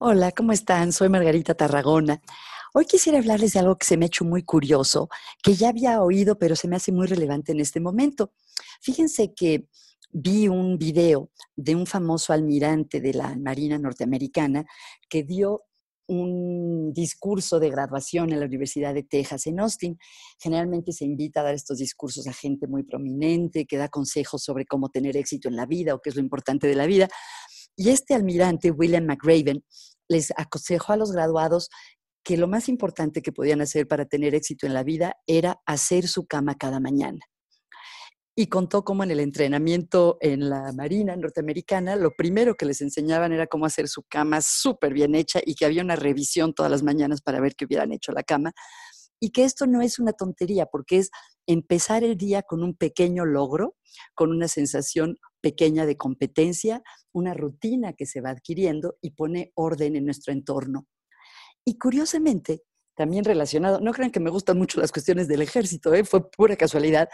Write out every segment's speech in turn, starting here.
Hola, ¿cómo están? Soy Margarita Tarragona. Hoy quisiera hablarles de algo que se me ha hecho muy curioso, que ya había oído, pero se me hace muy relevante en este momento. Fíjense que vi un video de un famoso almirante de la Marina norteamericana que dio un discurso de graduación en la Universidad de Texas en Austin. Generalmente se invita a dar estos discursos a gente muy prominente que da consejos sobre cómo tener éxito en la vida o qué es lo importante de la vida. Y este almirante, William McRaven, les aconsejó a los graduados que lo más importante que podían hacer para tener éxito en la vida era hacer su cama cada mañana. Y contó cómo en el entrenamiento en la Marina norteamericana, lo primero que les enseñaban era cómo hacer su cama súper bien hecha y que había una revisión todas las mañanas para ver que hubieran hecho la cama. Y que esto no es una tontería, porque es empezar el día con un pequeño logro, con una sensación pequeña de competencia, una rutina que se va adquiriendo y pone orden en nuestro entorno. Y curiosamente, también relacionado, no crean que me gustan mucho las cuestiones del ejército, ¿eh? fue pura casualidad,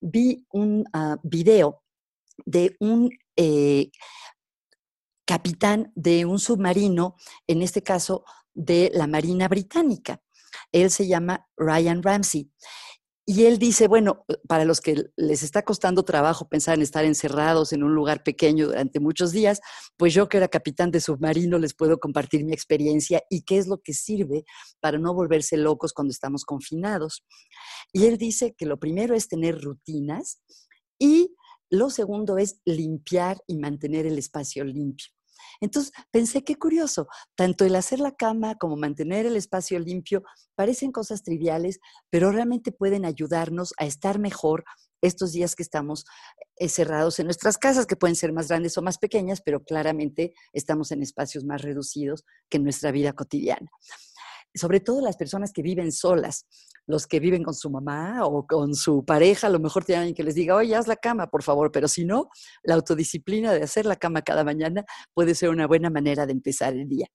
vi un uh, video de un eh, capitán de un submarino, en este caso de la Marina Británica. Él se llama Ryan Ramsey. Y él dice, bueno, para los que les está costando trabajo pensar en estar encerrados en un lugar pequeño durante muchos días, pues yo que era capitán de submarino les puedo compartir mi experiencia y qué es lo que sirve para no volverse locos cuando estamos confinados. Y él dice que lo primero es tener rutinas y lo segundo es limpiar y mantener el espacio limpio. Entonces pensé, qué curioso, tanto el hacer la cama como mantener el espacio limpio parecen cosas triviales, pero realmente pueden ayudarnos a estar mejor estos días que estamos encerrados en nuestras casas, que pueden ser más grandes o más pequeñas, pero claramente estamos en espacios más reducidos que nuestra vida cotidiana sobre todo las personas que viven solas, los que viven con su mamá o con su pareja, a lo mejor tienen alguien que les diga, oye, haz la cama, por favor, pero si no, la autodisciplina de hacer la cama cada mañana puede ser una buena manera de empezar el día.